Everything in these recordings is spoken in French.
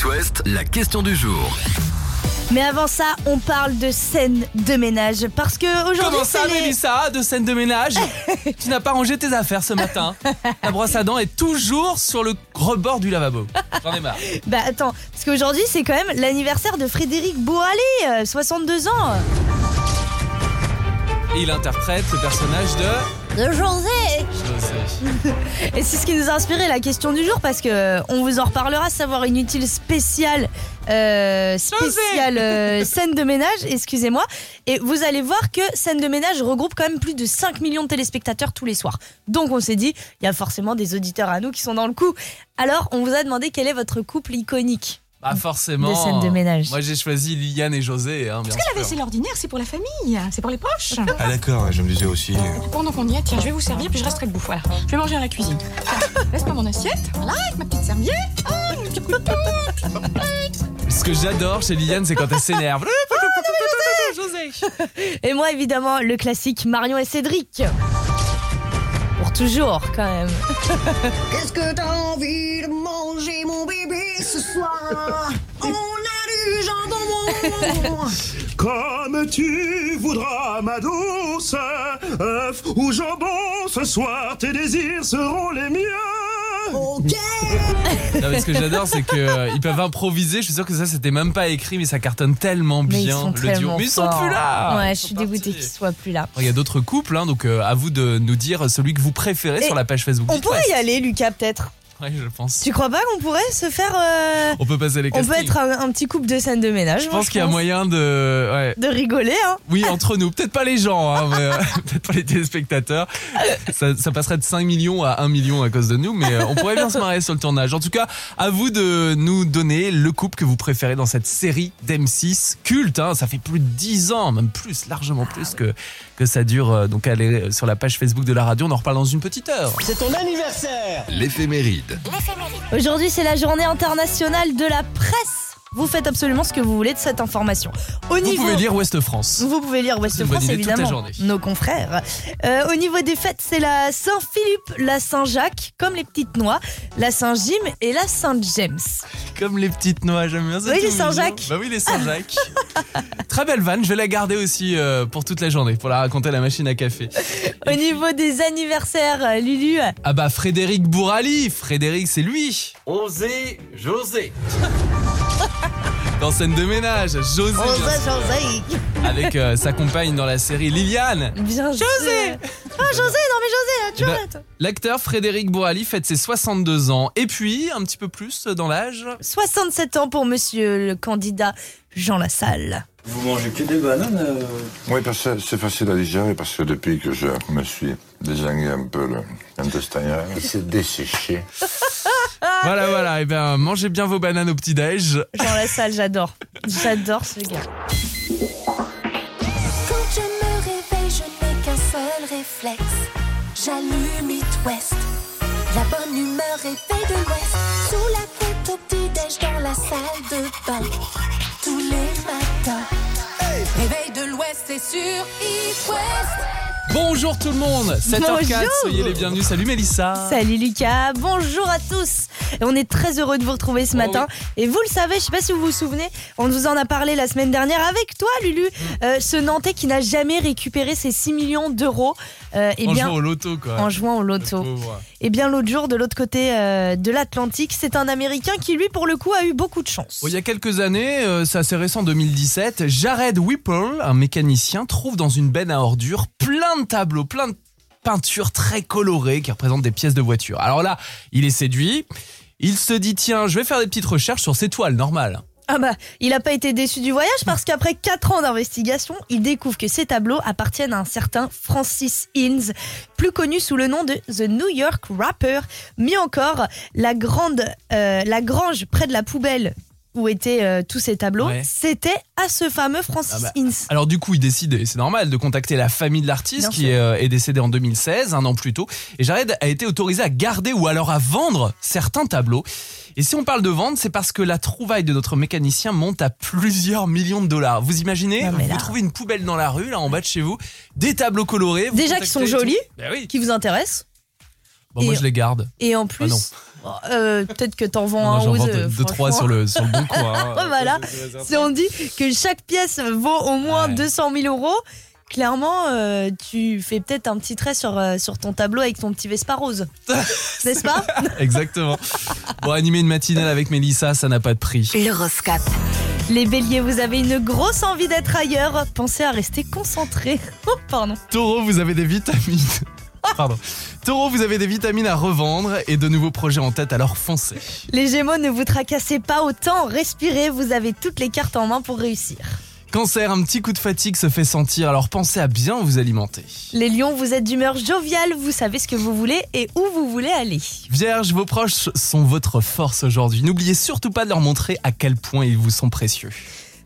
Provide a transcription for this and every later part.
It West, la question du jour. Mais avant ça, on parle de scène de ménage parce que aujourd'hui Comment ça, les- Mélissa, de scène de ménage Tu n'as pas rangé tes affaires ce matin. Ta brosse à dents est toujours sur le rebord du lavabo. J'en ai marre. Bah attends, parce qu'aujourd'hui c'est quand même l'anniversaire de Frédéric Bourali, euh, 62 ans. Et il interprète le personnage de De José. José. Et c'est ce qui nous a inspiré la question du jour parce que euh, on vous en reparlera, savoir inutile spéciale euh, spéciale euh, scène de ménage, excusez-moi. Et vous allez voir que scène de ménage regroupe quand même plus de 5 millions de téléspectateurs tous les soirs. Donc on s'est dit, il y a forcément des auditeurs à nous qui sont dans le coup. Alors on vous a demandé quel est votre couple iconique. Bah forcément. De scène de ménage. Moi j'ai choisi Liliane et José, hein, bien La sûr. vaisselle ordinaire, c'est pour la famille, c'est pour les proches. Ah d'accord, je me disais aussi. Pendant qu'on y est, tiens, je vais vous servir, puis je resterai debout. Voilà. Je vais manger à la cuisine. Tiens, Laisse-moi mon assiette, voilà, avec ma petite serviette. Ah. Ce que j'adore chez Liliane, c'est quand elle s'énerve. José. Et moi évidemment le classique Marion et Cédric. Pour toujours quand même. Qu'est-ce que t'as envie de manger, mon bébé, ce soir On a du jambon Comme tu voudras, ma douce, œuf ou jambon, ce soir tes désirs seront les miens. Ok Non, mais ce que j'adore, c'est qu'ils peuvent improviser. Je suis sûr que ça, c'était même pas écrit, mais ça cartonne tellement Mais ils bien sont le duo. Mais ils sont forts. plus là. Ouais, je suis dégoûtée qu'ils soient plus là. Il y a d'autres couples, hein, donc euh, à vous de nous dire celui que vous préférez Et sur la page Facebook. On It pourrait y aller Lucas peut-être. Ouais, je pense. Tu crois pas qu'on pourrait se faire euh, On peut passer les On castings. peut être un, un petit couple de scène de ménage. Je moi, pense qu'il y a moyen de. Ouais. de rigoler. Hein. Oui, entre nous. Peut-être pas les gens, hein, mais, euh, peut-être pas les téléspectateurs. Ça, ça passerait de 5 millions à 1 million à cause de nous, mais euh, on pourrait bien se marrer sur le tournage. En tout cas, à vous de nous donner le couple que vous préférez dans cette série d'M6 culte. Hein, ça fait plus de 10 ans, même plus, largement plus que, que ça dure. euh, Donc allez sur la page Facebook de la radio, on en reparle dans une petite heure. C'est ton anniversaire L'éphéméride. Aujourd'hui, c'est la journée internationale de la presse. Vous faites absolument ce que vous voulez de cette information. Au Vous niveau... pouvez lire Ouest France. Vous pouvez lire Ouest France, idée toute la évidemment. journée. Nos confrères. Euh, au niveau des fêtes, c'est la Saint-Philippe, la Saint-Jacques, comme les petites noix, la Saint-Jim et la Saint-James. Comme les petites noix, j'aime bien ça. Oui, les. Saint-Jacques. Bah oui, les Saint-Jacques. Très belle vanne, je vais la garder aussi euh, pour toute la journée, pour la raconter à la machine à café. Au niveau des anniversaires, euh, Lulu, Ah bah Frédéric Bourali, Frédéric c'est lui. Osez, José Dans scène de ménage, José, avec euh, sa compagne dans la série Liliane. Bien José. Ah José, non mais José, tu Eh ben, arrêtes. L'acteur Frédéric Bourali fête ses 62 ans. Et puis un petit peu plus dans l'âge. 67 ans pour monsieur le candidat Jean Lassalle. Vous mangez que des bananes euh Oui, parce que c'est facile à digérer parce que depuis que je me suis désingué un peu le intestin, il s'est desséché. Voilà voilà, et bien mangez bien vos bananes au petit déj. Jean Lassalle, j'adore. J'adore ce gars. Quand je me réveille, je n'ai qu'un seul réflexe. J'allume It West. La bonne humeur réveille de l'Ouest. Sous la couette au petit-déj dans la salle de bain. Tous les matins. Réveil de l'Ouest, c'est sur It West. Bonjour tout le monde, 7h04, Bonjour. soyez les bienvenus. Salut Mélissa. Salut Lucas, bonjour à tous. Et on est très heureux de vous retrouver ce Oh matin. Et vous le savez, je sais pas si vous vous souvenez, on vous en a parlé la semaine dernière avec toi, Lulu, Mm. euh, ce Nantais qui n'a jamais récupéré ses 6 millions d'euros. Euh, eh En bien, jouant au loto quoi. en jouant au loto. Et bien l'autre jour, de l'autre côté euh, de l'Atlantique, c'est un Américain qui, lui, pour le coup, a eu beaucoup de chance. Il y a quelques années, euh, c'est assez récent, 2017, Jared Whipple, un mécanicien, trouve dans une benne à ordures plein de tableaux, plein de peintures très colorées qui représentent des pièces de voiture. Alors là, il est séduit. Il se dit tiens, je vais faire des petites recherches sur ces toiles normales. Ah bah, il n'a pas été déçu du voyage parce qu'après 4 ans d'investigation, il découvre que ces tableaux appartiennent à un certain Francis Innes, plus connu sous le nom de The New York Rapper. Mieux encore, la grande, euh, la grange près de la poubelle où étaient euh, tous ces tableaux, Ouais. c'était à ce fameux Francis Ah bah. Alors du coup, il décide, et c'est normal, de contacter la famille de l'artiste qui est, euh, est décédé en 2016, un an plus tôt. Et Jared a été autorisé à garder ou alors à vendre certains tableaux. Et si on parle de vente, c'est parce que la trouvaille de notre mécanicien monte à plusieurs millions de dollars. Vous imaginez? Vous trouvez une poubelle dans la rue, là en bas de chez vous, des tableaux colorés. vous Déjà qui sont jolis. Ben oui. Qui vous intéresse Bon, moi je les garde. Et en Ah plus. Euh, Peut-être que t'en vends Non, un ou deux. deux, trois sur le, sur le bon coin. hein. Voilà. Si on dit que chaque pièce vaut au moins Ouais. 200 000 euros, clairement, euh, tu fais peut-être un petit trait sur, euh, sur ton tableau avec ton petit Vespa rose. N'est-ce pas? Exactement. Bon, animer une matinale avec Mélissa, ça n'a pas de prix. L'horoscope. Les béliers, vous avez une grosse envie d'être ailleurs. Pensez à rester concentré. Oh, pardon. Taureau, vous avez des vitamines. Pardon. Taureau, vous avez des vitamines à revendre et de nouveaux projets en tête, alors foncez. Les gémeaux, ne vous tracassez pas autant. Respirez, vous avez toutes les cartes en main pour réussir. Cancer, un petit coup de fatigue se fait sentir, alors pensez à bien vous alimenter. Les lions, vous êtes d'humeur joviale. Vous savez ce que vous voulez et où vous voulez aller. Vierge, vos proches sont votre force aujourd'hui. N'oubliez surtout pas de leur montrer à quel point ils vous sont précieux.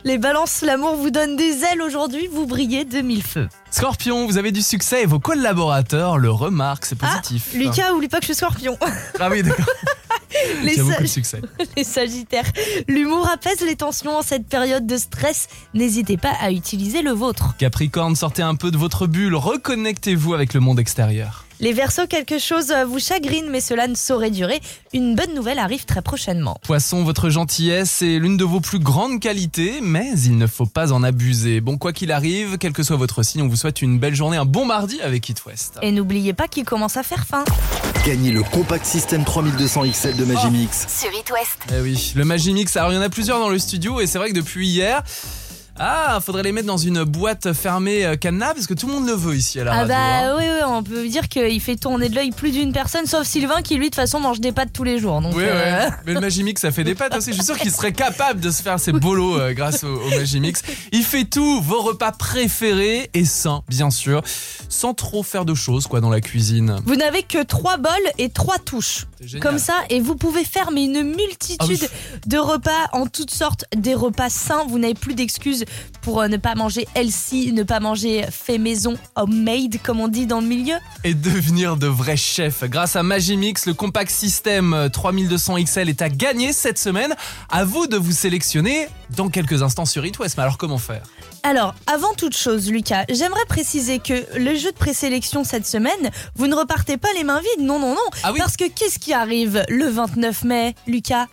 Les balances, l'amour vous donne des ailes aujourd'hui. Vous brillez de mille feux. Scorpion, vous avez du succès et vos collaborateurs le remarquent, c'est positif. Ah, Lucas, oublie pas que je suis scorpion. Ah oui, d'accord. Les, succès. les sagittaires, l'humour apaise les tensions en cette période de stress. N'hésitez pas à utiliser le vôtre. Capricorne, sortez un peu de votre bulle, reconnectez-vous avec le monde extérieur. Les versos, quelque chose vous chagrine, mais cela ne saurait durer. Une bonne nouvelle arrive très prochainement. Poisson, votre gentillesse est l'une de vos plus grandes qualités, mais il ne faut pas en abuser. Bon, quoi qu'il arrive, quel que soit votre signe, on vous souhaite une belle journée, un bon mardi avec It West. Et n'oubliez pas qu'il commence à faire faim. Gagnez le Compact System 3200 XL de Magimix. Sur It West. Eh oui, le Magimix, alors il y en a plusieurs dans le studio et c'est vrai que depuis hier, ah, faudrait les mettre dans une boîte fermée euh, cadenas parce que tout le monde le veut ici à la Ah radio. hein. bah oui, oui, on peut dire qu'il fait tourner de l'œil plus d'une personne, sauf Sylvain qui lui de toute façon mange des pâtes tous les jours. Donc, Oui, euh, ouais. Mais le Magimix, ça fait des pâtes aussi. Je suis sûr qu'il serait capable de se faire ses bolos euh, grâce au, au Magimix. Il fait tout, vos repas préférés et sains, bien sûr, sans trop faire de choses, quoi, dans la cuisine. Vous n'avez que trois bols et trois touches. C'est génial. Comme ça, et vous pouvez faire mais une multitude Ah oui. de repas en toutes sortes, des repas sains. Vous n'avez plus d'excuses pour euh, ne pas manger healthy, ne pas manger fait maison, homemade, comme on dit dans le milieu. Et devenir de vrais chefs. Grâce à Magimix, le Compact System euh, 3200 XL est à gagner cette semaine. À vous de vous sélectionner dans quelques instants sur It West. Mais alors, comment faire? Alors, avant toute chose, Lucas, j'aimerais préciser que le jeu de présélection cette semaine, vous ne repartez pas les mains vides. Non, non, non. Ah oui. Parce que qu'est-ce qui arrive le 29 mai, Lucas?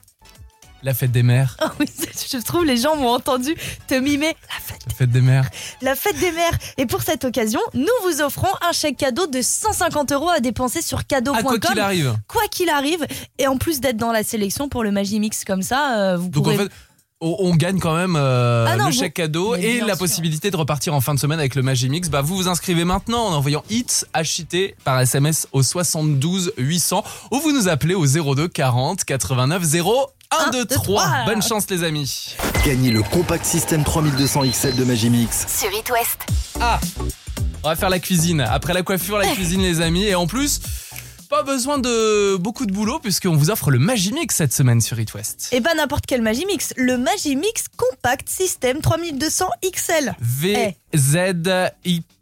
La fête des mères. Oh oui, je trouve les gens m'ont entendu te mimer. La fête, La fête des mères. la fête des mères. Et pour cette occasion, nous vous offrons un chèque cadeau de 150 euros à dépenser sur cadeau.com. quoi qu'il arrive. Quoi qu'il arrive. Et en plus d'être dans la sélection pour le Magimix comme ça, euh, vous Donc pourrez... en fait, on, on gagne quand même euh, Ah non, le vous- chèque cadeau Mais et la sûr. possibilité de repartir en fin de semaine avec le Magimix. Bah vous vous inscrivez maintenant en envoyant HIT HIT par SMS au 72 800 ou vous nous appelez au 02 40 89 0 1 2 3. Bonne chance les amis. Gagnez le Compact System 3200 XL de Magimix. Sur It West. Ah, on va faire la cuisine. Après la coiffure, la cuisine les amis et en plus pas besoin de beaucoup de boulot puisqu'on vous offre le Magimix cette semaine sur It West. Et pas n'importe quel Magimix, le Magimix Compact System 3200 XL. VZ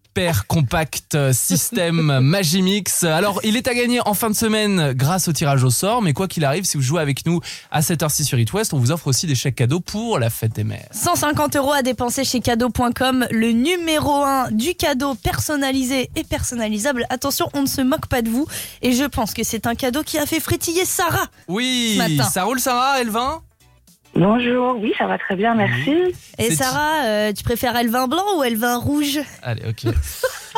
hyper compact système Magimix. Alors, il est à gagner en fin de semaine grâce au tirage au sort, mais quoi qu'il arrive, si vous jouez avec nous à cette heure-ci sur It West, on vous offre aussi des chèques cadeaux pour la fête des mères. 150 euros à dépenser chez cadeau.com, le numéro 1 du cadeau personnalisé et personnalisable. Attention, on ne se moque pas de vous. Et je pense que c'est un cadeau qui a fait frétiller Sarah. Oui, Ce matin. ça roule Sarah, Elvin? Bonjour, oui, ça va très bien, merci. Et Sarah, euh, tu préfères elle vin blanc ou elle vin rouge Allez, ok.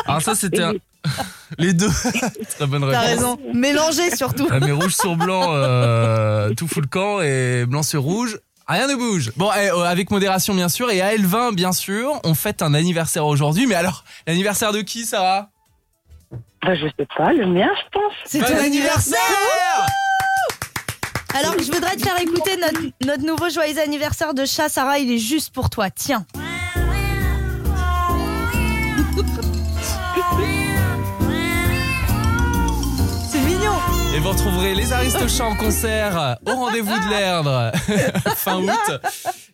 Alors ça, c'était un... les deux. Très bonne réponse. T'as raison. Mélanger surtout. Ah, mais rouge sur blanc, euh, tout fout le camp et blanc sur rouge. Rien ne bouge. Bon, eh, euh, avec modération bien sûr et à Elvin bien sûr, on fête un anniversaire aujourd'hui. Mais alors, l'anniversaire de qui, Sarah? Bah, je sais pas, le mien, je pense. C'est ton anniversaire Alors, je voudrais te faire écouter notre, notre nouveau joyeux anniversaire de chat, Sarah. Il est juste pour toi. Tiens. Vous retrouverez les Aristochats en concert au rendez-vous de l'Erdre fin août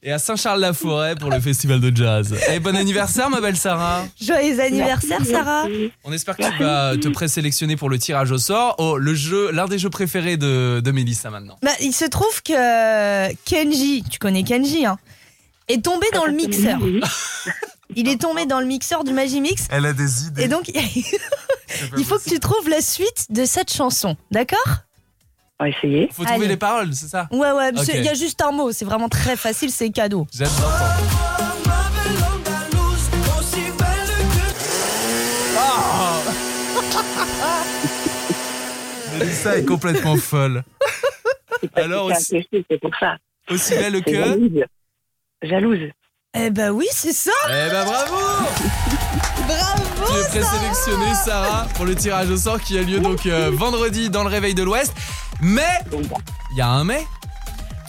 et à Saint-Charles-la-Forêt pour le festival de jazz. Et bon anniversaire ma belle Sarah. Joyeux anniversaire, Sarah. On espère que tu vas te présélectionner pour le tirage au sort. Oh, le jeu, l'un des jeux préférés de, de Mélissa maintenant. Bah, il se trouve que Kenji, tu connais Kenji, hein, est tombé dans le mixeur. Il est tombé dans le mixeur du Magimix. Elle a des idées. Et donc, il faut que tu trouves la suite de cette chanson, d'accord? On va essayer. Faut trouver Allez. les paroles, c'est ça? Ouais, ouais, Ok. il y a juste un mot, c'est vraiment très facile, c'est cadeau. J'aime l'entendre. Ah Mélissa est complètement folle. Alors C'est un aussi, c'est pour ça. aussi belle C'est que. jalouse. Jalouse. Eh ben oui, c'est ça Eh ben bravo Bravo Tu es présélectionnée, Sarah, pour le tirage au sort qui a lieu donc euh, vendredi dans le Réveil de l'Ouest. Mais il y a un mais.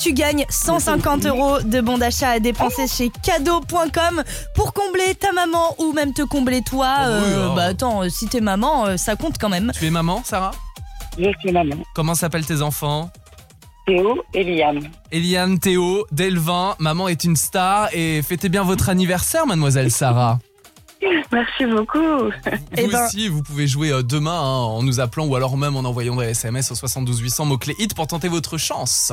Tu gagnes 150 euros de bons d'achat à dépenser chez cadeau.com pour combler ta maman ou même te combler toi. Oh oui, Euh, oh. bah attends, euh, si t'es maman, ça compte quand même. Tu es maman, Sarah? Je suis maman. Comment s'appellent tes enfants? Théo et Liam. Eliane, Théo, Delvin, maman est une star et fêtez bien votre anniversaire, mademoiselle Sarah. Merci beaucoup. Eh Vous ben- aussi, vous pouvez jouer euh, demain hein, en nous appelant ou alors même en envoyant des SMS au 72 800 mots-clés hit pour tenter votre chance.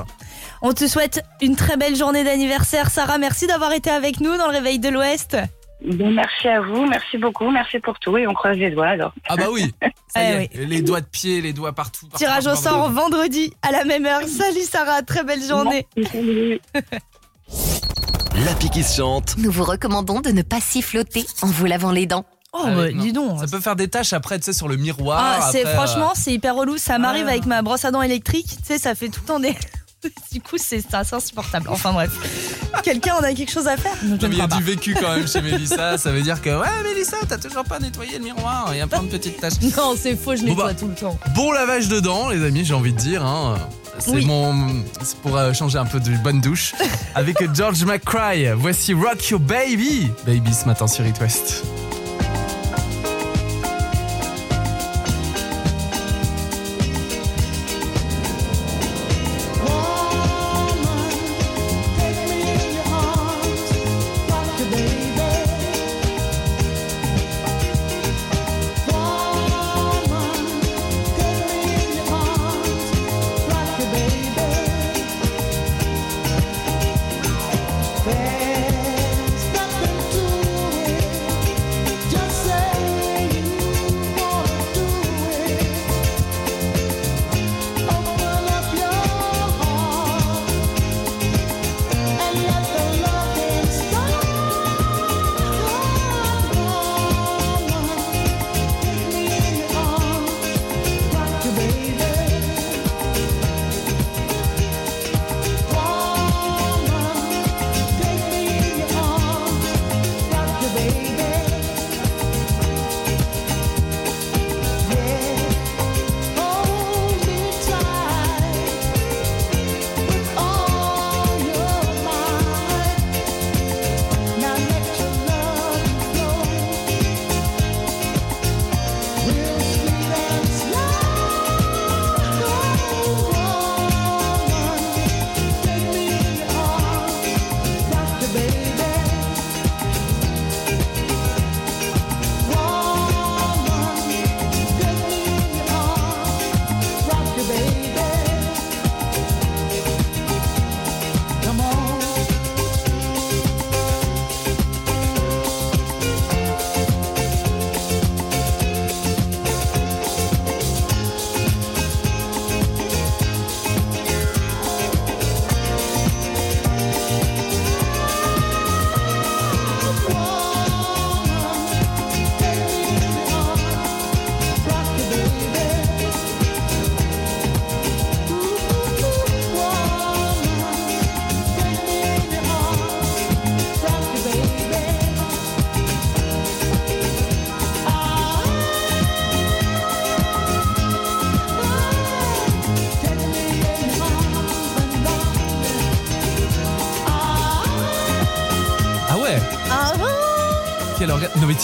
On te souhaite une très belle journée d'anniversaire, Sarah. Merci d'avoir été avec nous dans le Réveil de l'Ouest. Bon, merci à vous, merci beaucoup, merci pour tout et on croise les doigts alors. Ah bah oui, ça y Eh est, les doigts de pied, les doigts partout. partout, Tirage au sort vendredi à la même heure. Salut Sarah, très belle journée. Salut. L'appli qui se chante. Nous vous recommandons de ne pas siffloter en vous lavant les dents. Oh, Ah bah, dis donc. Ça peut faire des tâches après, tu sais, sur le miroir. Ah, c'est euh, franchement, c'est hyper relou. Ça m'arrive Ah. avec ma brosse à dents électrique. Tu sais, ça fait tout le temps des. du coup, c'est insupportable. Enfin bref. Quelqu'un en a quelque chose à faire? Je Non, il y a du vécu quand même chez Mélissa. Ça veut dire que, ouais, Mélissa, t'as toujours pas nettoyé le miroir. Il y a plein de petites tâches. Non, c'est faux, je Bon, nettoie bah. tout le temps. Bon lavage de dents, les amis, j'ai envie de dire. hein. C'est Oui. mon, c'est pour euh, changer un peu de bonne douche. Avec George McCry, voici Rock Your Baby. Baby ce matin sur It West.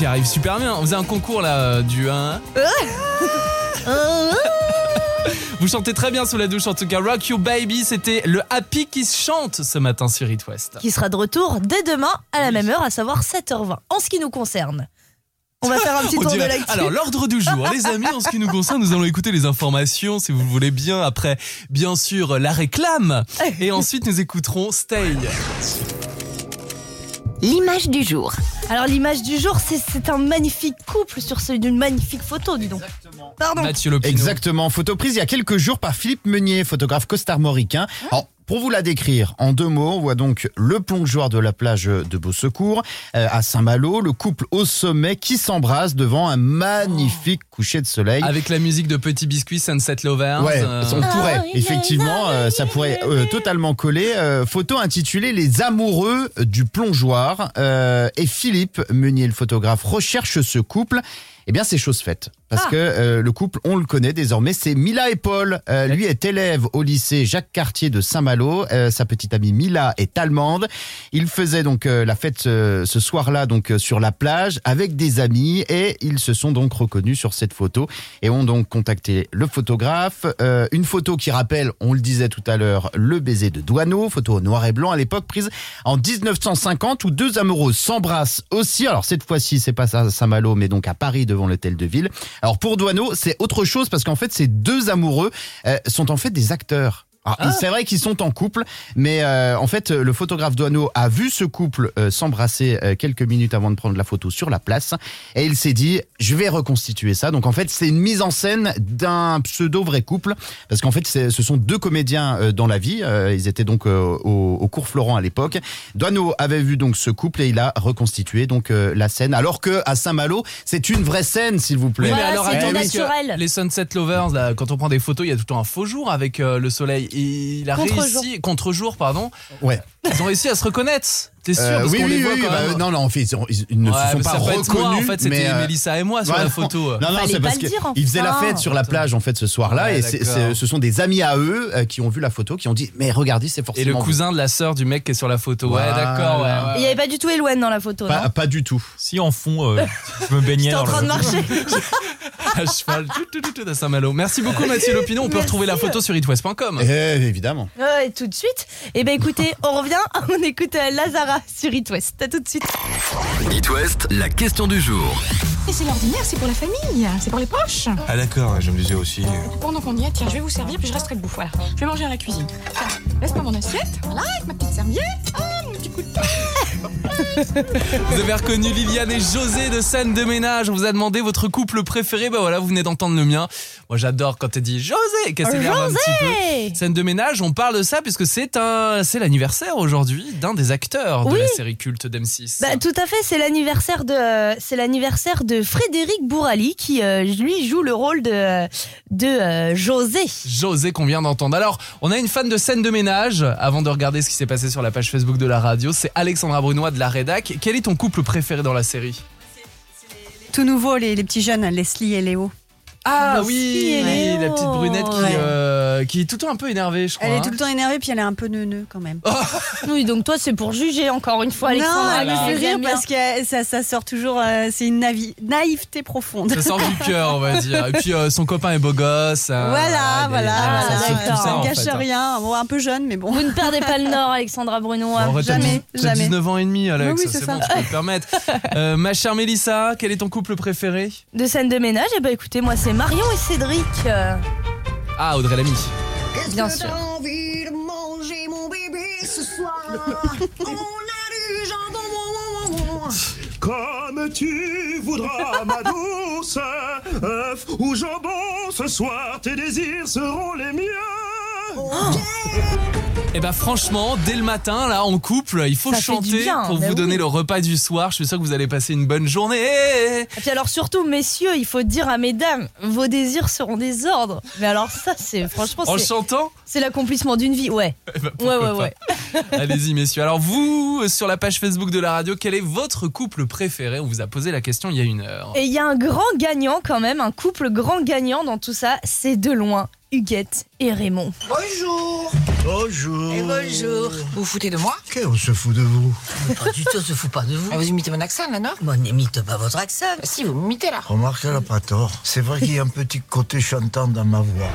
T'y arrives super bien. On faisait un concours là euh, du 1. Vous chantez très bien sous la douche en tout cas. Rock You Baby, c'était le happy qui se chante ce matin sur It West. Qui sera de retour dès demain à la même heure, à savoir 7h20. En ce qui nous concerne, on va faire un petit On tour de dirait- l'actu. Alors l'ordre du jour, les amis, en ce qui nous concerne, nous allons écouter les informations, si vous le voulez bien, après bien sûr la réclame, et ensuite nous écouterons Stay. L'image du jour. Alors l'image du jour, c'est un magnifique couple sur ce- d'une magnifique photo, dis donc. Pardon. Mathieu Lopino. Exactement, photo prise il y a quelques jours par Philippe Meunier, photographe costarmoricain. Alors, pour vous la décrire en deux mots, on voit donc le plongeoir de la plage de Beausecours euh, à Saint-Malo, le couple au sommet qui s'embrasse devant un magnifique coucher de soleil. Avec la musique de Petit Biscuit, Sunset Lovers. Ouais, euh, on pourrait, effectivement, euh, ça pourrait euh, totalement coller. Euh, photo intitulée Les amoureux du plongeoir. Euh, et Philippe Meunier, le photographe, recherche ce couple. Eh bien, c'est chose faite. Parce Ah. que euh, le couple, on le connaît désormais, c'est Mila et Paul. Euh, lui est élève au lycée Jacques Cartier de Saint-Malo. Euh, sa petite amie Mila est allemande. Il faisait donc la fête ce soir-là donc sur la plage avec des amis et ils se sont donc reconnus sur cette photo et ont donc contacté le photographe. Une photo qui rappelle, on le disait tout à l'heure, le baiser de Douaneau, photo noir et blanc à l'époque prise en 1950 où deux amoureux s'embrassent aussi. Alors cette fois-ci, c'est pas à Saint-Malo mais donc à Paris devant l'hôtel de ville. Alors pour Douaneau, c'est autre chose parce qu'en fait ces deux amoureux euh, sont en fait des acteurs. Alors, Ah. C'est vrai qu'ils sont en couple, mais euh, en fait, le photographe Douaneau a vu ce couple euh, s'embrasser euh, quelques minutes avant de prendre la photo sur la place, et il s'est dit, je vais reconstituer ça. Donc en fait, c'est une mise en scène d'un pseudo vrai couple, parce qu'en fait, ce sont deux comédiens euh, dans la vie. Euh, ils étaient donc euh, au, au cours Florent à l'époque. Douaneau avait vu donc ce couple et il a reconstitué donc euh, la scène, alors que à Saint-Malo, c'est une vraie scène, s'il vous plaît. Oui, mais alors que naturel. les Sunset Lovers, là, quand on prend des photos, il y a tout le temps un faux jour avec euh, le soleil. Et il a Contre-jour. réussi, contre-jour, pardon, Ouais. ils ont réussi à se reconnaître. T'es sûr? Euh, Parce oui, qu'on oui, les voit oui, quand bah, même. non, non, en fait, ils, ont- ils- ils ne Ouais, se sont pas reconnus. moi, en fait, c'était euh, Mélissa et moi sur Ouais, la photo. Non, non, c'est parce le que dire, ils faisaient la fête sur la plage en fait ce soir-là Ouais, et ce sont des amis à eux euh, qui ont vu la photo, qui ont dit mais regardez c'est Et forcément le vous. cousin de la sœur du mec qui est sur la photo. Ouais, d'accord. Il n'y avait pas du tout Eloane dans la photo, Pas, non pas du tout. Si en fond, euh, je me baignais J'étais en train le- de marcher. à cheval, tout, tout, tout, tout, à Saint-Malo. Merci beaucoup Mathieu Lopino. On peut Merci. retrouver la photo sur itwest.com. Eh, évidemment. Tout de suite. Et ben écoutez, on revient, on écoute euh, Lazara sur It West. À tout de suite. It West, la question du jour. Et c'est l'ordinaire, c'est pour la famille, c'est pour les proches. Ah d'accord, je me disais aussi. Pendant qu'on y est, tiens, je vais vous servir, puis je resterai debout. Voilà. Je vais manger à la cuisine. Tiens, laisse-moi mon assiette. Voilà, avec ma petite serviette. Ah, mon petit coup de Vous avez reconnu Liliane et José de scène de ménage. On vous a demandé votre couple préféré. Bah voilà, vous venez d'entendre le mien. Moi j'adore quand elle dit José, qu'elle s'énerve un petit peu. Scène de ménage, on parle de ça puisque c'est un, c'est l'anniversaire aujourd'hui d'un des acteurs de la série culte d'M6. Bah, tout à fait, c'est l'anniversaire de c'est l'anniversaire de Frédéric Bourali qui euh, lui joue le rôle de de euh, José. José qu'on vient d'entendre. Alors, on a une fan de scène de ménage. Avant de regarder ce qui s'est passé sur la page Facebook de la radio, c'est Alexandra Brunois de la Rédac. Quel est ton couple préféré dans la série? Tout nouveau, les, petits jeunes, Leslie et Léo. Ah oui, la petite brunette qui, Ouais. euh, qui est tout le temps un peu énervée, je crois. Elle est hein. tout le temps énervée, puis elle est un peu neuneu quand même. Oui, donc toi c'est pour juger encore une fois Alexandra. non, elle me fait rire parce que ça, ça sort toujours, euh, c'est une navi- naïveté profonde. Ça sort du cœur, on va dire. Et puis euh, son copain est beau gosse. hein. Voilà, est- voilà, ça tout d'accord. ça, en Elle gâche fait, hein. rien, bon, un peu jeune, mais bon. Vous ne perdez pas le nord, Alexandra Brunois. Bon, t'as Jamais, dix- t'as jamais. 19 ans et demi, Alex. Oui, oui, c'est c'est ça. bon, tu peux te permettre. Euh, ma chère Mélissa, quel est ton couple préféré? De scène de ménage, et bah écoutez, moi c'est Marion et Cédric. euh, Ah, Audrey Lamy. Qu'est-ce Bien que sûr. envie de manger, mon bébé, ce soir? On a du jambon. Comme tu voudras, ma douce, œuf ou jambon, ce soir tes désirs seront les miens. Eh ben franchement, dès le matin, là, en couple, il faut Ça chanter bien, pour bah vous donner oui. le repas du soir. Je suis sûr que vous allez passer une bonne journée. Et puis alors surtout, messieurs, il faut dire à mesdames, vos désirs seront des ordres. Mais alors ça, c'est franchement, En chantant? c'est l'accomplissement d'une vie, ouais. Eh ben, Ouais, ouais, ouais. Allez-y, messieurs. Alors vous, sur la page Facebook de la radio, quel est votre couple préféré? On vous a posé la question il y a une heure. Et il y a un grand gagnant quand même, un couple grand gagnant dans tout ça, c'est de loin Huguette et Raymond. Bonjour Bonjour. Et bonjour Vous vous foutez de moi? On se fout de vous? Pas du tout, on se fout pas de vous. vous imitez mon accent, là, non? Moi, n'imite pas votre accent. Si, vous m'imitez, là. Remarque, elle a pas tort. C'est vrai qu'il y a un petit côté chantant dans ma voix.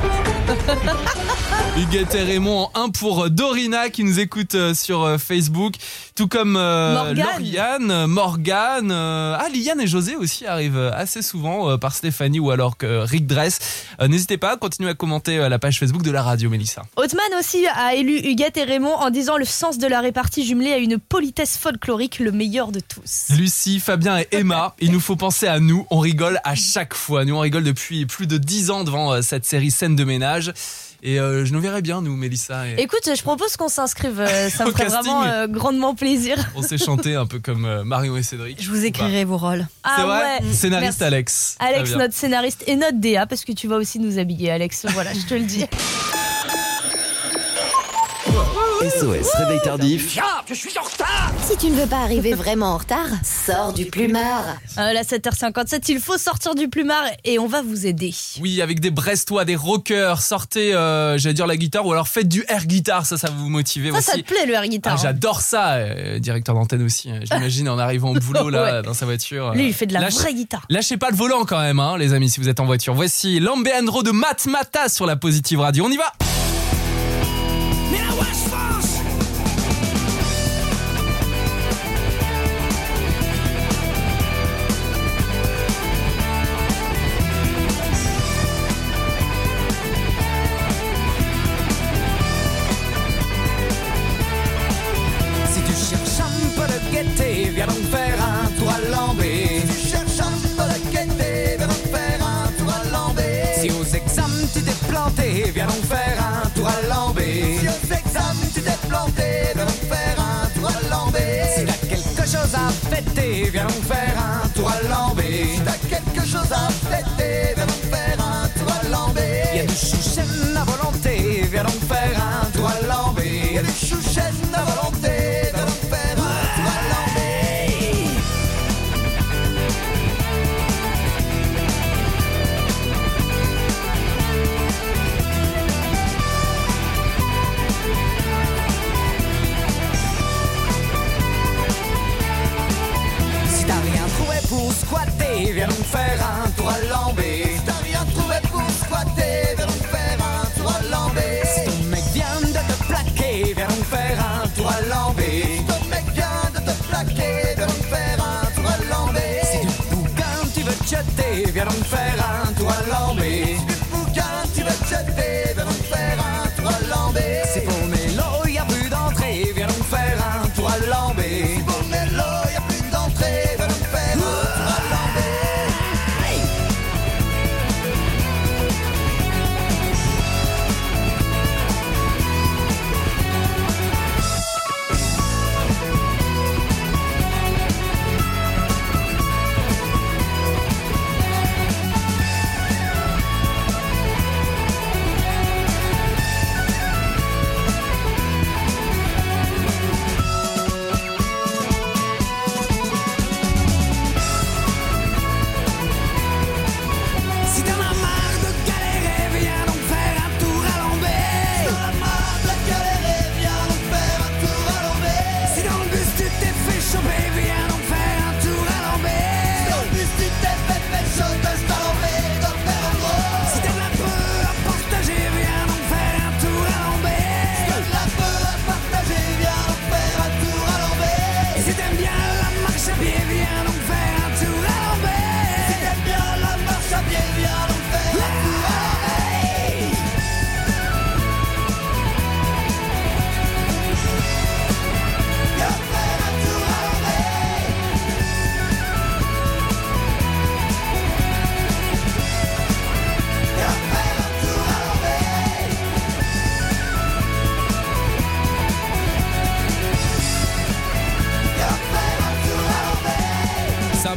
Huguette et Raymond en 1 pour Dorina qui nous écoute euh, sur euh, Facebook, tout comme euh, Morgane. Lauriane, Morgane, euh, ah Liane et José aussi arrivent euh, assez souvent euh, par Stéphanie ou alors que Rick Dress. Euh, N'hésitez pas, continuez à commenter euh, la page Facebook de la radio Mélissa. Hotman aussi a élu Huguette et Raymond en disant le sens de la répartie jumelée à une politesse folklorique, le meilleur de tous. Lucie, Fabien et Emma, il nous faut penser à nous, on rigole à chaque fois. Nous on rigole depuis plus de 10 ans devant euh, cette série Scène de ménage. Et euh, je nous verrais bien, nous, Mélissa. Et Écoute, je propose qu'on s'inscrive, euh, ça me ferait vraiment euh, grandement plaisir. on s'est chanté un peu comme Marion et Cédric. Je vous écrirai vos rôles. Ah vrai ouais. Scénariste Merci. Alex. Alex, notre scénariste et notre DA, parce que tu vas aussi nous habiller, Alex. Voilà, je te le dis. SOS, réveil tardif. je suis en retard Si tu ne veux pas arriver vraiment en retard, sors du plumard. Euh, là, 7h57, il faut sortir du plumard et on va vous aider. Oui, avec des Brestois, des rockers, sortez, euh, j'allais dire la guitare, ou alors faites du air guitar, ça, ça va vous motiver Ça, aussi. ça te plaît le air guitar Ah, hein J'adore ça, euh, directeur d'antenne aussi. euh, J'imagine en arrivant au boulot là, Ouais. dans sa voiture. Lui, il fait de la lâche- vraie guitare. Lâchez pas le volant quand même, hein, les amis, si vous êtes en voiture. Voici Lambeandro de Matmata sur la Positive Radio. On y va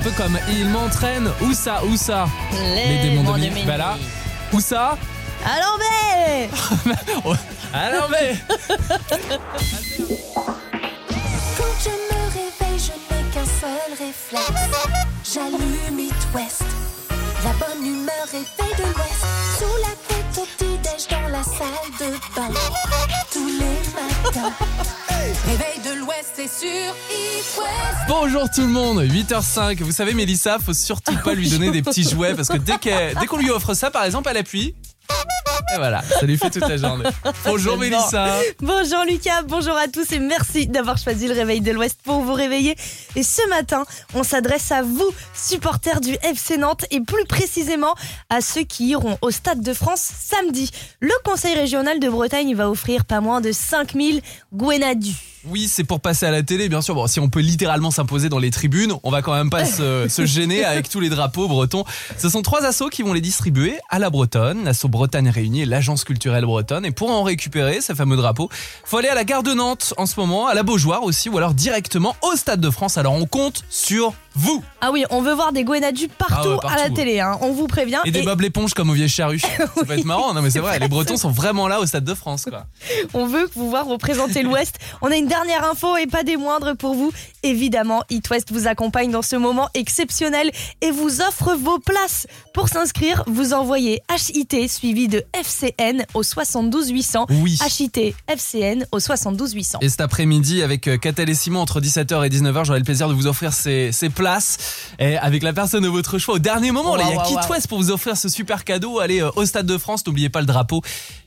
peu comme il m'entraîne, où ça, où ça Les démons démons de. Mini. Bah là, où ça À l'envers Alors mais Quand je me réveille, je n'ai qu'un seul réflexe. J'allume It West. La bonne humeur est faite de l'Ouest. Sous la tête au petit-déj dans la salle de bain. Tous les matins. Bonjour tout le monde, 8h05. Vous savez, Mélissa, faut surtout pas lui donner des petits jouets parce que dès qu'on lui offre ça, par exemple, elle appuie. Et voilà, ça lui fait toute la journée. Bonjour. Mélissa. Bonjour Lucas, bonjour à tous et merci d'avoir choisi le réveil de l'Ouest pour vous réveiller. Et ce matin, on s'adresse à vous, supporters du FC Nantes et plus précisément à ceux qui iront au Stade de France samedi. Le Conseil régional de Bretagne va offrir pas moins de 5000 Gwenadu. Oui, c'est pour passer à la télé, bien sûr. Bon, si on peut littéralement s'imposer dans les tribunes, on va quand même pas se, se gêner avec tous les drapeaux bretons. Ce sont trois assos qui vont les distribuer à la Bretonne, l'asso Bretagne Réunie et l'agence culturelle bretonne. Et pour en récupérer ces fameux drapeaux, faut aller à la gare de Nantes en ce moment, à la Beaujoire aussi, ou alors directement au Stade de France. Alors on compte sur vous Ah oui, on veut voir des Gwenadu partout, Ah ouais, partout, à la télé, hein. on vous prévient. et des Et Bob l'éponge comme aux vieilles charrues. Ça peut être marrant, non mais c'est vrai, les Bretons sont vraiment là au Stade de France, quoi. On veut vous voir représenter l'Ouest. On a une dernière info et pas des moindres pour vous. Évidemment, It West vous accompagne dans ce moment exceptionnel et vous offre vos places. Pour s'inscrire, vous envoyez HIT suivi de FCN au 72 800. Oui. HIT FCN au 72 800. Et cet après-midi, avec euh, Catel et Simon, entre 17h et 19h, j'aurai le plaisir de vous offrir ces, ces places et avec la personne de votre choix au dernier moment. Là, il y a Kit. West pour vous offrir ce super cadeau. Allez euh, au Stade de France, n'oubliez pas le drapeau,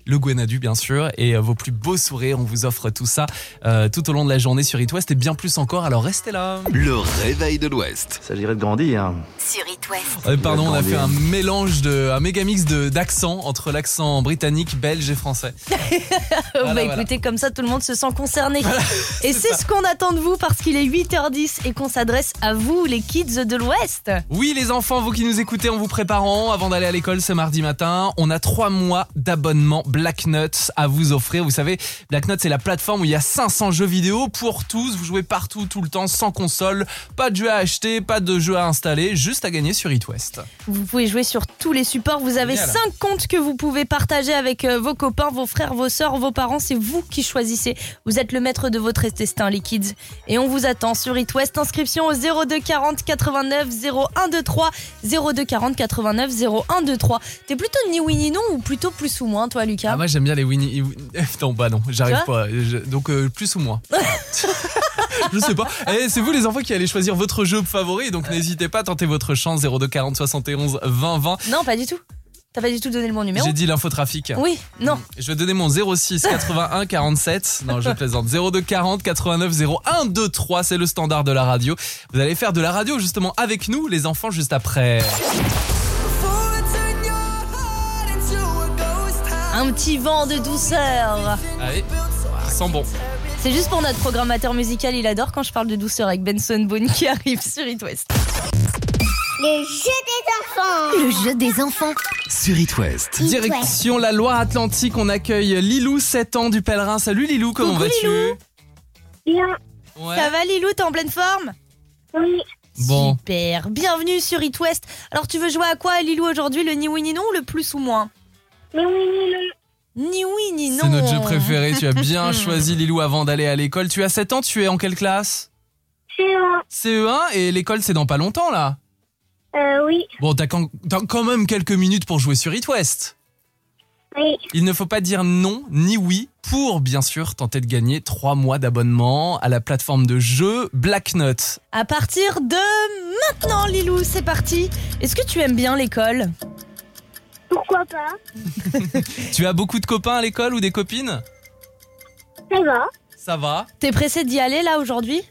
le Gwenadu bien sûr, et euh, vos plus beaux sourires. On vous offre tout ça euh, tout au long de la journée sur It West et bien plus encore. Alors restez là. Le réveil de l'Ouest. S'agirait de grandir. Sur It West. Euh, pardon, on a fait un mélange de, un méga mix de d'accents entre l'accent britannique, belge et français. bah voilà. écoutez, comme ça tout le monde se sent concerné. et c'est ce qu'on attend de vous parce qu'il est 8h10 et qu'on s'adresse à vous, les kids de l'Ouest. Oui, les enfants, vous qui nous écoutez en vous préparant avant d'aller à l'école ce mardi matin, on a trois mois d'abonnement Black Nuts à vous offrir. Vous savez, Black Nuts, c'est la plateforme où il y a 500 jeux vidéo pour tous. Vous jouez partout, tout le temps, sans console. Pas de jeux à acheter, pas de jeux à installer, juste à gagner sur It West. Vous pouvez jouer sur tous les supports. Vous avez Génial. 5 comptes que vous pouvez partager avec euh, vos copains, vos frères, vos sœurs, vos parents. C'est vous qui choisissez. Vous êtes le maître de votre destin, les kids. Et on vous attend sur It West. Inscription au 02 40 89 0123. 02 40 89 0123. T'es plutôt ni oui ni non ou plutôt plus ou moins, toi, Lucas? Ah, moi, j'aime bien les Winnie. Non, bah non, j'arrive pas. Je- Donc, euh, plus ou moins. Je sais pas. Eh, c'est vous les enfants qui allez choisir votre jeu favori, donc n'hésitez pas à tenter votre chance 02 40 71 20 20. Non, pas du tout. T'as pas du tout donné le bon numéro J'ai dit l'infotrafic. Oui, non. Je vais donner mon 06 81 47. Non, je plaisante. 02 40 89 01 23, c'est le standard de la radio. Vous allez faire de la radio justement avec nous, les enfants, juste après. Un petit vent de douceur. Allez, ça sent bon. C'est juste pour notre programmateur musical, il adore quand je parle de douceur avec Benson Boone qui arrive sur It West. Le jeu des enfants. Le jeu des enfants. Sur It West. Direction la Loire-Atlantique, on accueille Lilou, 7 ans du pèlerin. Salut Lilou, comment vas-tu. Bien. Ouais. Ça va Lilou, t'es en pleine forme? Oui. Bon. Super, bienvenue sur It West. Alors tu veux jouer à quoi Lilou aujourd'hui? Le ni oui ni non ou le plus ou moins? Mais oui, ni Ni oui ni non. C'est notre jeu préféré, tu as bien choisi Lilou avant d'aller à l'école. Tu as 7 ans, tu es en quelle classe CE1. CE1 et l'école c'est dans pas longtemps là. Euh, oui. Bon, t'as quand, t'as quand même quelques minutes pour jouer sur It West. Oui. Il ne faut pas dire non ni oui pour bien sûr tenter de gagner 3 mois d'abonnement à la plateforme de jeu Black Nut. À partir de maintenant Lilou, c'est parti. Est-ce que tu aimes bien l'école? Pourquoi pas Tu as beaucoup de copains à l'école ou des copines? Ça va. Ça va. T'es pressé d'y aller là aujourd'hui?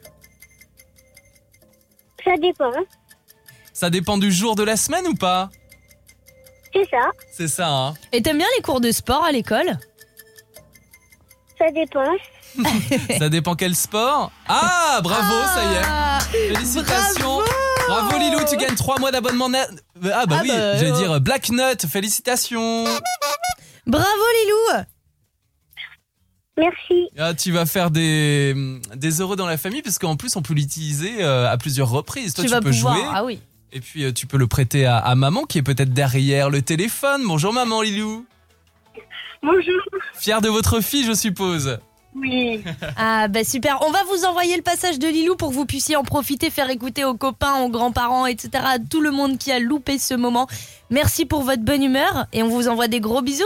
Ça dépend. Ça dépend du jour de la semaine ou pas? C'est ça. C'est ça, hein. Et t'aimes bien les cours de sport à l'école? Ça dépend. Ça dépend quel sport? Ah, bravo, ça y est. Félicitations. Bravo, Lilou, tu gagnes 3 mois d'abonnement net. Ah bah Ah oui, bah, j'allais euh. dire Black Nut, félicitations Bravo Lilou Merci. Ah, tu vas faire des, des euros dans la famille parce qu'en plus on peut l'utiliser euh, à plusieurs reprises. Toi, Tu tu, vas peux pouvoir. jouer Ah oui. et puis euh, tu peux le prêter à, à maman qui est peut-être derrière le téléphone. Bonjour maman Lilou. Bonjour. Fière de votre fille, je suppose. Oui. Ah bah super, on va vous envoyer le passage de Lilou pour que vous puissiez en profiter, faire écouter aux copains, aux grands-parents, etc. à tout le monde qui a loupé ce moment. Merci pour votre bonne humeur et on vous envoie des gros bisous.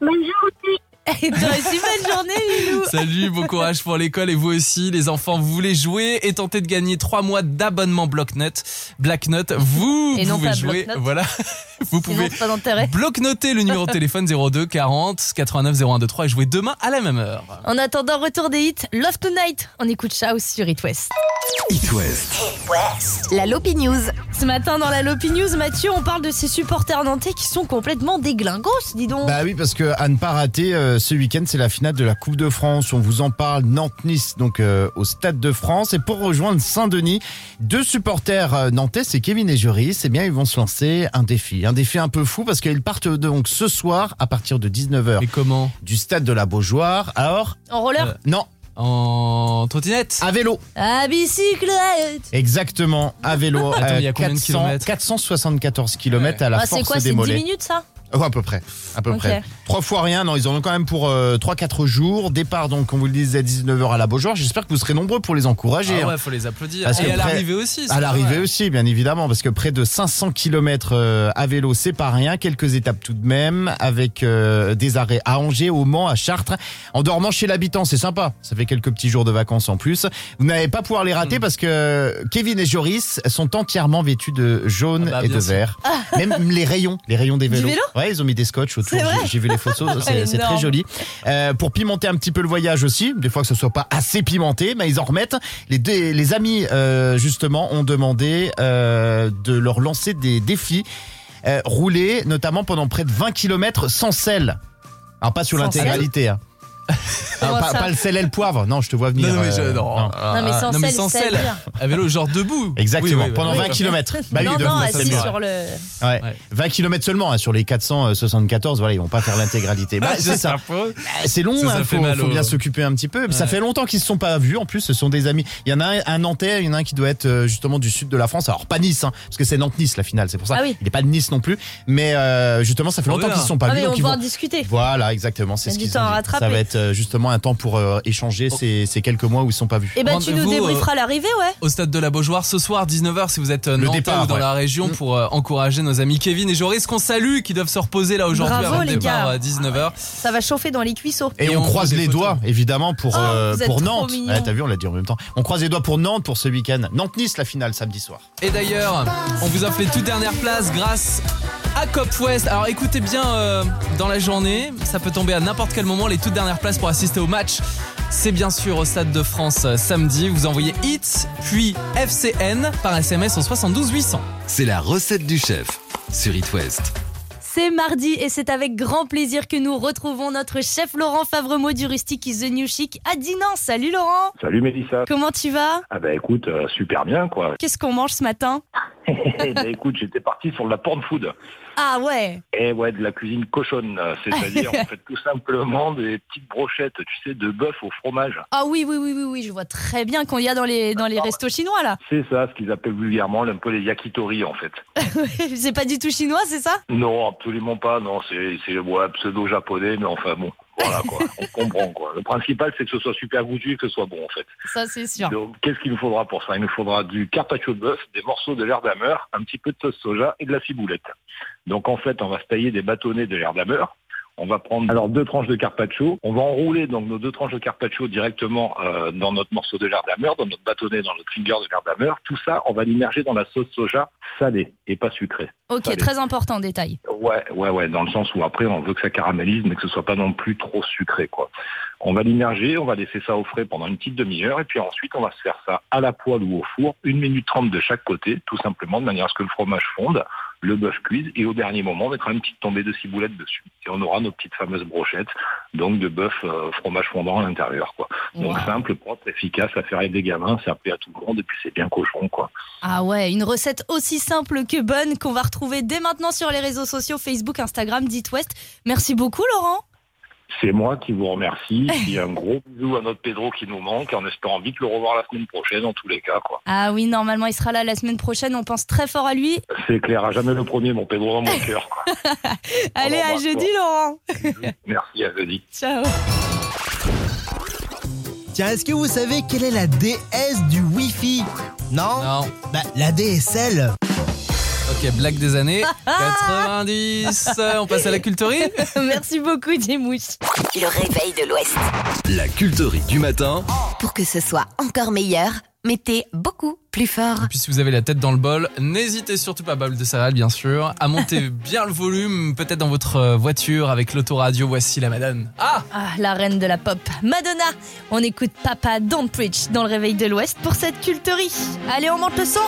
Bonjour aussi. Et t'as une belle journée, Lilou. Salut, bon courage pour l'école et vous aussi, les enfants, vous voulez jouer et tenter de gagner 3 mois d'abonnement Blocknote. Blacknote, vous Et pouvez jouer. Voilà, vous pouvez blocknoter le numéro de téléphone 02 40 89 0123 et jouer demain à la même heure. En attendant, retour des hits, Love Tonight. On écoute Chaos sur It West. It West. La Lopi News. Ce matin, dans la Lopi News, Mathieu, on parle de ces supporters nantais qui sont complètement déglingos, dis donc. Bah oui, parce que à ne pas rater, euh, ce week-end, c'est la finale de la Coupe de France. On vous en parle, Nantes-Nice, donc euh, au Stade de France. Et pour rejoindre Saint-Denis, deux supporters euh, nantais, c'est Kevin et Joris. Eh bien, ils vont se lancer un défi. Un défi un peu fou parce qu'ils partent donc ce soir à partir de 19h. Et comment Du Stade de la Beaujoire. Alors En roller Euh, Non. En trottinette À vélo. À bicyclette. Exactement, à vélo. Attends, Euh, il y a combien de 400 kilomètres 474 km à la Ah, c'est force quoi, des c'est 10 mollets. minutes ça? Ouais, à peu près, à peu près. Trois fois rien, non, ils en ont quand même pour euh, 3-4 jours. Départ donc, on vous le disait, à 19h à la Beaujoire. J'espère que vous serez nombreux pour les encourager. Ah hein. ouais, faut les applaudir. Parce et à près- l'arrivée aussi. c'est À l'arrivée aussi, bien évidemment, parce que près de 500 km à vélo, c'est pas rien. Quelques étapes tout de même, avec euh, des arrêts à Angers, au Mans, à Chartres. En dormant chez l'habitant, c'est sympa. Ça fait quelques petits jours de vacances en plus. Vous n'allez pas pouvoir les rater parce que Kevin et Joris sont entièrement vêtus de jaune Ah bah, et de sûr. vert. Même les rayons, les rayons des Du vélos. vélo? Ouais, ils ont mis des scotch autour. J'ai- vu les photos, c'est très joli. Euh, pour pimenter un petit peu le voyage aussi, des fois que ce soit pas assez pimenté, mais ils en remettent. Les, dé- les amis, euh, justement, ont demandé euh, de leur lancer des défis. Euh, rouler notamment pendant près de 20 km sans sel. Alors pas sur l'intégralité. Hein. Comment pas, le sel et le poivre, non, je te vois venir. Non, mais je, non, non. ah, Non, mais sans non, mais sel, sans sel. À vélo, genre debout. Exactement, Oui, oui, pendant oui, 20 oui. km. Bah oui, non, debout, non, assis sur le. Ouais. Ouais. 20 km seulement hein, sur les 474, voilà, ils vont pas faire l'intégralité. Bah, Ah, c'est ça. Bah, C'est long, ça hein, faut, mal faut au- bien s'occuper un petit peu. Ça fait longtemps qu'ils se sont pas vus. En plus, ce sont des amis. Il y en a un, un Nantais, il y en a un qui doit être euh, justement du sud de la France. Alors pas Nice, hein, parce que c'est Nantes-Nice la finale. C'est pour ça. Ah oui. Il est pas de Nice non plus. Mais euh, justement, ça fait longtemps qu'ils se sont pas Ah, vus. on va vont- discuter. Voilà, exactement. C'est Il ce du qu'ils temps ont à dit. rattraper. Ça va être euh, justement un temps pour euh, échanger ces, ces quelques mois où ils sont pas vus. Eh ben, tu nous débrieferas l'arrivée, ouais. Au stade de la Beaujoire ce soir 19h si vous êtes euh, Le nantais départ, ou dans ouais. la région pour euh, encourager nos amis Kevin et Joris qu'on salue qui doivent se reposer là aujourd'hui Bravo, avant le les départ gars. à 19h. Ça va chauffer dans les cuisseaux. Et, Et on, on croise les photos. doigts, évidemment, pour, Oh, euh, pour Nantes. T'as vu, on l'a dit en même temps. On croise les doigts pour Nantes pour ce week-end. Nantes-Nice, la finale, samedi soir. Et d'ailleurs, on vous offre les toutes dernières places grâce à Cop West. Alors écoutez bien euh, dans la journée, ça peut tomber à n'importe quel moment les toutes dernières places pour assister au match. C'est bien sûr au Stade de France euh, samedi. Vous envoyez HIT puis FCN par SMS au 72 800. C'est la recette du chef sur It West. C'est mardi et c'est avec grand plaisir que nous retrouvons notre chef Laurent Favremont du Rustic is the New Chic à Dinan. Salut Laurent Salut Mélissa. Comment tu vas? Ah bah écoute, euh, super bien quoi. Qu'est-ce qu'on mange ce matin? Eh ben, écoute, j'étais parti sur de la porn food. Ah ouais Et ouais, de la cuisine cochonne, c'est-à-dire en fait tout simplement des petites brochettes, tu sais, de bœuf au fromage. Ah oui, oui, oui, oui, oui, je vois très bien qu'on y a dans les, dans les restos chinois là. C'est ça, ce qu'ils appellent vulgairement un peu les yakitori en fait. c'est pas du tout chinois, c'est ça? Non, absolument pas, non, c'est ouais, pseudo-japonais, mais enfin bon, voilà quoi, on comprend quoi. Le principal c'est que ce soit super goûtu et que ce soit bon en fait. Ça c'est sûr. Donc qu'est-ce qu'il nous faudra pour ça? Il nous faudra du carpaccio de bœuf, des morceaux de l'air d'ameur, un petit peu de sauce soja et de la ciboulette. Donc en fait, on va se tailler des bâtonnets de l'air d'ameur. On va prendre alors deux tranches de carpaccio. On va enrouler donc nos deux tranches de carpaccio directement euh, dans notre morceau de l'air d'ameur, dans notre bâtonnet, dans notre finger de l'air d'ameur. Tout ça, on va l'immerger dans la sauce soja salée et pas sucrée. Ok, Salée. très important détail. Ouais, ouais, ouais, dans le sens où après on veut que ça caramélise, mais que ce soit pas non plus trop sucré, quoi. On va l'immerger, on va laisser ça au frais pendant une petite demi-heure, et puis ensuite on va se faire ça à la poêle ou au four, une minute trente de chaque côté, tout simplement de manière à ce que le fromage fonde, le bœuf cuise, et au dernier moment on mettra une petite tombée de ciboulette dessus. Et on aura nos petites fameuses brochettes, donc de bœuf euh, fromage fondant à l'intérieur, quoi. Donc Wow. simple, propre, efficace, à faire avec des gamins, c'est appelé à tout le monde, et puis c'est bien cochon, quoi. Ah ouais, une recette aussi simple que bonne qu'on va retrouver dès maintenant sur les réseaux sociaux Facebook, Instagram, Dit West. Merci beaucoup Laurent. C'est moi qui vous remercie. Puis un gros bisou à notre Pedro qui nous manque, en espérant vite le revoir la semaine prochaine, en tous les cas. quoi. Ah oui, normalement il sera là la semaine prochaine, on pense très fort à lui. C'est clair, à jamais le premier, mon Pedro dans mon cœur. Allez, à jeudi. Laurent. Merci, à jeudi. Ciao. Tiens, est-ce que vous savez quelle est la déesse du Wi-Fi? Non? Non. Bah, la DSL. Ok, blague des années 90. On passe à la culterie Merci beaucoup, Dimouche. Le réveil de l'Ouest. La culterie du matin. Pour que ce soit encore meilleur, mettez beaucoup plus fort. Et puis si vous avez la tête dans le bol, n'hésitez surtout pas, bol de céréales bien sûr, à monter bien le volume, peut-être dans votre euh, voiture avec l'autoradio. Voici la madone. Ah Ah, la reine de la pop, Madonna. On écoute Papa Don't Preach dans le réveil de l'Ouest pour cette culterie. Allez, on monte le son.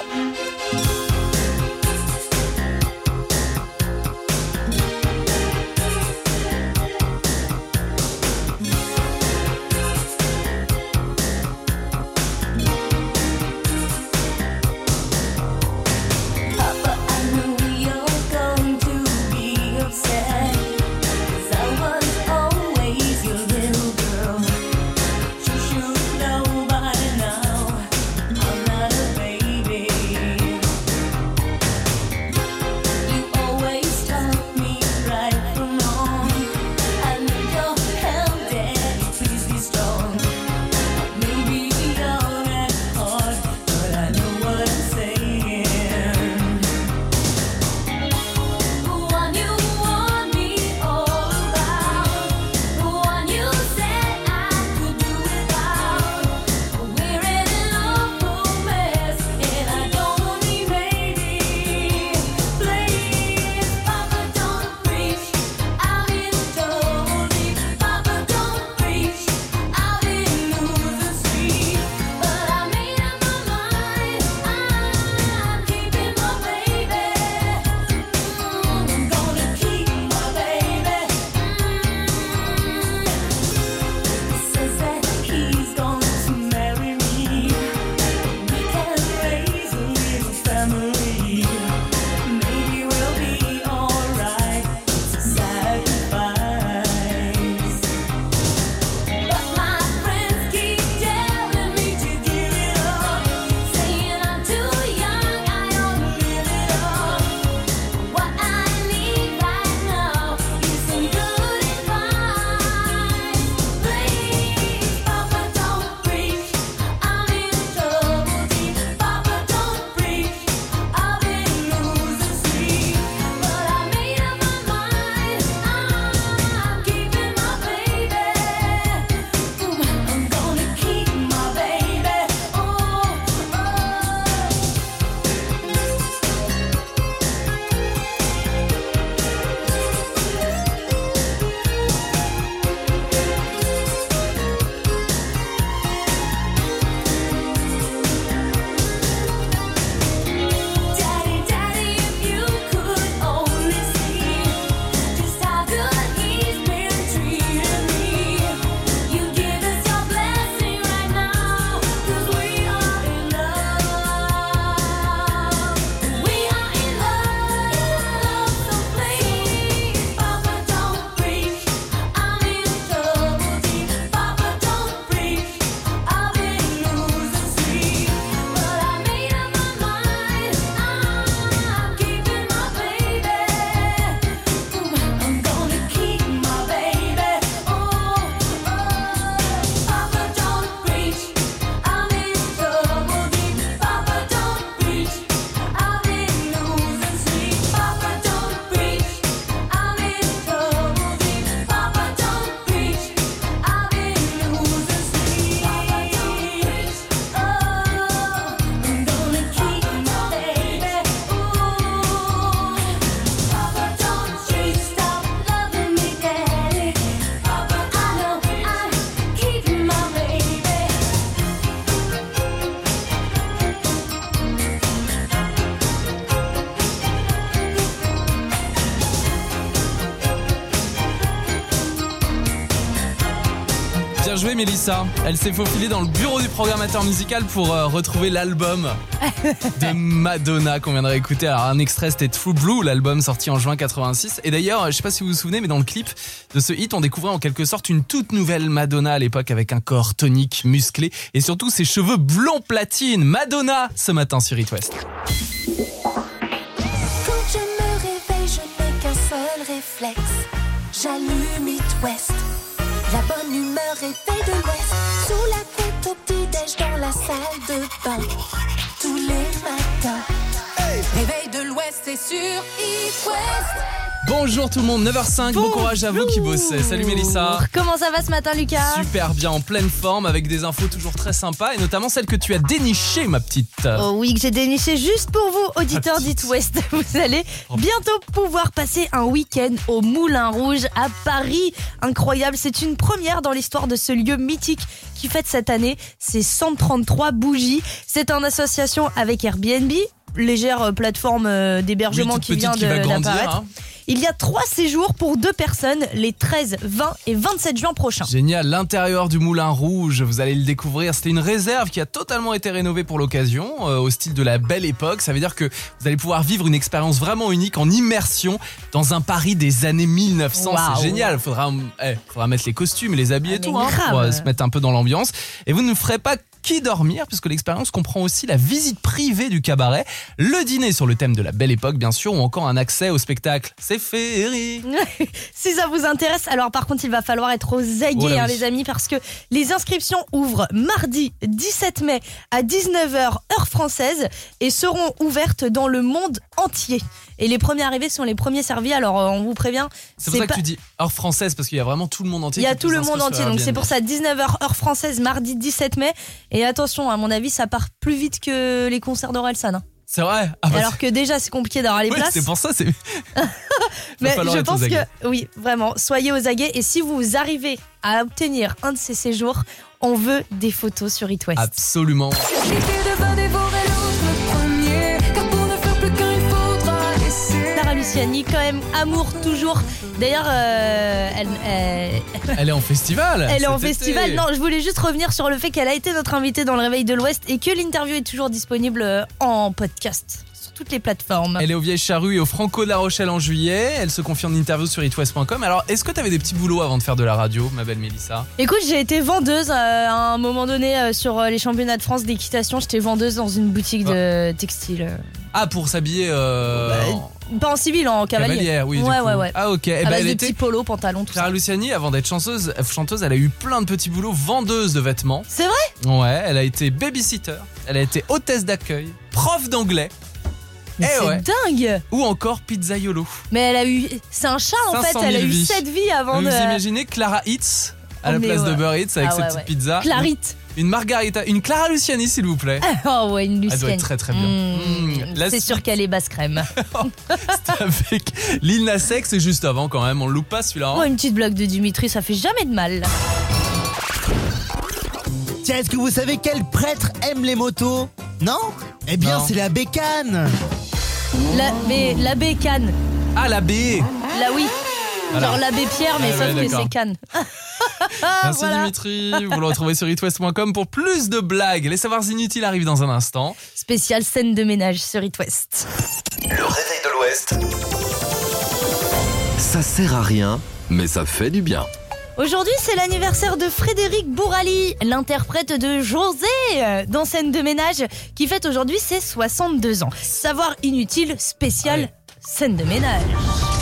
Mélissa. Elle s'est faufilée dans le bureau du programmateur musical pour euh, retrouver l'album de Madonna qu'on viendrait écouter. Alors un extrait c'était True Blue, l'album sorti en juin 86. Et d'ailleurs, je sais pas si vous vous souvenez, mais dans le clip de ce hit, on découvrait en quelque sorte une toute nouvelle Madonna à l'époque avec un corps tonique, musclé et surtout ses cheveux blond platine. Madonna ce matin sur It West. Réveille de l'Ouest. Sous la couette au petit-déj dans la salle de bain. Bonjour tout le monde, 9h05, bon courage à vous qui bossez. Salut Mélissa. Comment ça va ce matin, Lucas Super bien, en pleine forme, avec des infos toujours très sympas, et notamment celle que tu as dénichée, ma petite. Oh oui, que j'ai déniché juste pour vous, auditeurs d'It West. Vous allez bientôt pouvoir passer un week-end au Moulin Rouge à Paris. Incroyable, c'est une première dans l'histoire de ce lieu mythique qui fête cette année ses 133 bougies. C'est en association avec Airbnb, légère euh, plateforme euh, d'hébergement Oui, qui vient de- d'apparaître. Il y a trois séjours pour deux personnes les 13, 20 et 27 juin prochains. Génial, l'intérieur du Moulin Rouge, vous allez le découvrir. C'était une réserve qui a totalement été rénovée pour l'occasion, euh, au style de la belle époque. Ça veut dire que vous allez pouvoir vivre une expérience vraiment unique en immersion dans un Paris des années 1900. Waouh. C'est génial. Faudra, eh, faudra mettre les costumes et les habits et Ah, tout, hein, pour euh, se mettre un peu dans l'ambiance. Et vous ne ferez pas qu'y dormir, puisque l'expérience comprend aussi la visite privée du cabaret, le dîner sur le thème de la belle époque, bien sûr, ou encore un accès au spectacle. C'est féerique. si ça vous intéresse, alors par contre, il va falloir être aux aguets, Oh hein, oui. les amis, parce que les inscriptions ouvrent mardi 17 mai à 19h heure française et seront ouvertes dans le monde entier. Et les premiers arrivés sont les premiers servis, alors euh, on vous prévient. C'est pour ça pas- que tu dis hors française, parce qu'il y a vraiment tout le monde entier. Il y a tout le monde entier, donc c'est pour ça 19h heure française mardi 17 mai. Et attention, à mon avis, ça part plus vite que les concerts d'Orelsan. hein. C'est vrai? Ah bah, Alors que déjà, c'est compliqué d'avoir les places. c'est pour ça, c'est. Mais je pense que oui, vraiment, soyez aux aguets et si vous arrivez à obtenir un de ces séjours, on veut des photos sur It West. Absolument. Luciani, quand même, amour toujours. D'ailleurs, euh, elle, elle- Elle est en festival. elle est en festival. Non, je voulais juste revenir sur le fait qu'elle a été notre invitée dans le Réveil de l'Ouest et que l'interview est toujours disponible euh, en podcast sur toutes les plateformes. Elle est au Vieille Charrue et au Franco de la Rochelle en juillet. Elle se confie en interview sur itwest.com. Alors, est-ce que tu avais des petits boulots avant de faire de la radio, ma belle Mélissa? Écoute, j'ai été vendeuse euh, à un moment donné euh, sur euh, les championnats de France d'équitation. J'étais vendeuse dans une boutique de textile. euh. Ah, pour s'habiller. euh, en- Pas en civil, en cavalier. Oui. du Ouais, coup. ouais, ouais. Ah, ok. Eh ben, elle de était. petits polos, pantalons, tout ça. Clara Luciani, avant d'être chanteuse, chanteuse, elle a eu plein de petits boulots vendeuse de vêtements. C'est vrai? Ouais, elle a été babysitter, elle a été hôtesse d'accueil, prof d'anglais. Mais Eh c'est ouais. dingue Ou encore pizzaiolo. Mais elle a eu. C'est un chat en fait, 500 elle a 000 eu vies. 7 vies avant vous de. imaginez Clara Hitz à Oh, la mais place de. Burr Hitz avec Ah ses ouais, petites ouais. pizzas. Clarite. Une, margarita, une Clara Luciani s'il vous plaît. Oh ouais, une Elle Lucienne. doit être très très bien. Mmh, La c'est sûr qu'elle est basse crème. Avec Lil Nas X et juste avant quand même, on le loupe pas celui-là. hein. Oh, une petite blague de Dimitri, ça fait jamais de mal. Tiens, est-ce que vous savez quel prêtre aime les motos? Non? Eh bien, c'est la bécane La, mais l'abbé Cannes. Ah la B Là oui. Voilà. Genre l'abbé Pierre, mais Ouais, sauf ouais, que c'est Cannes. Merci Voilà. Dimitri, vous le retrouvez sur itwest.com pour plus de blagues. Les savoirs inutiles arrivent dans un instant. Spécial scène de ménage sur It West. Le réveil de l'Ouest. Ça sert à rien, mais ça fait du bien. Aujourd'hui, c'est l'anniversaire de Frédéric Bourali, l'interprète de José euh, dans Scène de ménage, qui fête aujourd'hui ses 62 ans. Savoir inutile, spécial, scène de ménage.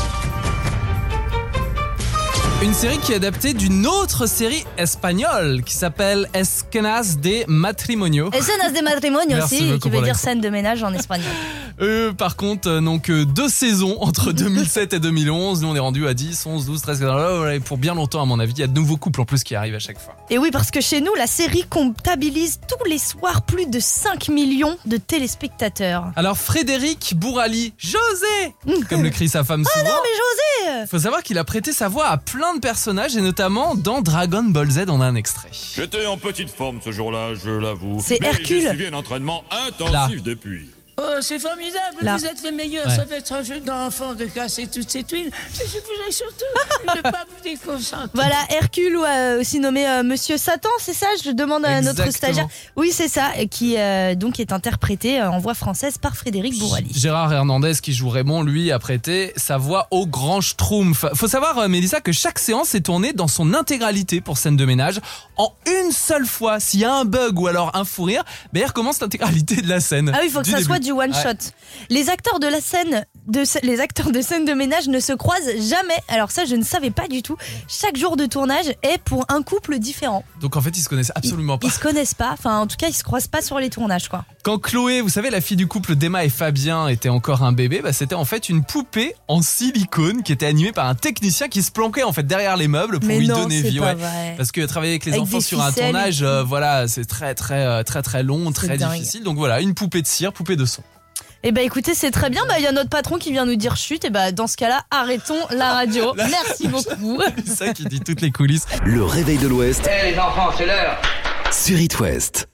Une série qui est adaptée d'une autre série espagnole qui s'appelle Escenas de Matrimonio. Escenas de matrimonio aussi, qui veut dire scène de ménage en espagnol. Eux, par contre, euh, n'ont que deux saisons entre 2007 et 2011. Nous, on est rendu à 10, 11, 12, 13, 14. Et pour bien longtemps, à mon avis, il y a de nouveaux couples en plus qui arrivent à chaque fois. Et oui, parce que chez nous, la série comptabilise tous les soirs plus de 5 millions de téléspectateurs. Alors, Frédéric Bourali, José Comme le crie sa femme souvent. Ah non, mais José Faut savoir qu'il a prêté sa voix à plein de personnages et notamment dans Dragon Ball Z, on a un extrait. J'étais en petite forme ce jour-là, je l'avoue. C'est Hercule. J'ai suivi un entraînement intensif Là. depuis. Oh, c'est formidable, Là. vous êtes les meilleurs. Ouais. Ça va être un jeu d'enfant de casser toute cette huile. Je voudrais surtout ne pas vous déconcentrer. Voilà, Hercule, ou euh, aussi nommé euh, Monsieur Satan, c'est ça Je demande à notre stagiaire. Oui, c'est ça, qui euh, donc est interprété euh, en voix française par Frédéric Bourali. Gérard Hernandez, qui joue Raymond, lui, a prêté sa voix au grand Schtroumpf. Faut savoir, euh, Mélissa, que chaque séance est tournée dans son intégralité pour scène de ménage en une seule fois. S'il y a un bug ou alors un fou rire, ben, il recommence l'intégralité de la scène. Ah oui, il faut que ça début. soit du one Ouais. shot. Les acteurs de la scène, de, les acteurs de scène de ménage ne se croisent jamais. Alors ça, je ne savais pas du tout. Chaque jour de tournage est pour un couple différent. Donc en fait, ils se connaissent absolument pas. Ils se connaissent pas. Enfin, en tout cas, ils se croisent pas sur les tournages, quoi. Quand Chloé, vous savez, la fille du couple d'Emma et Fabien était encore un bébé, bah, c'était en fait une poupée en silicone qui était animée par un technicien qui se planquait en fait derrière les meubles pour Mais lui non, donner vie. pas ouais. vrai. Parce que travailler avec les Avec enfants sur un tournage, euh, voilà, c'est très très euh, très très long, très dingue. difficile. Donc voilà, une poupée de cire, poupée de son. Eh ben écoutez, c'est très bien. Bah il y a notre patron qui vient nous dire chute. Et bah dans ce cas-là, arrêtons la radio. Merci beaucoup. C'est ça qui dit toutes les coulisses. Le réveil de l'Ouest Eh les enfants, c'est l'heure sur It West.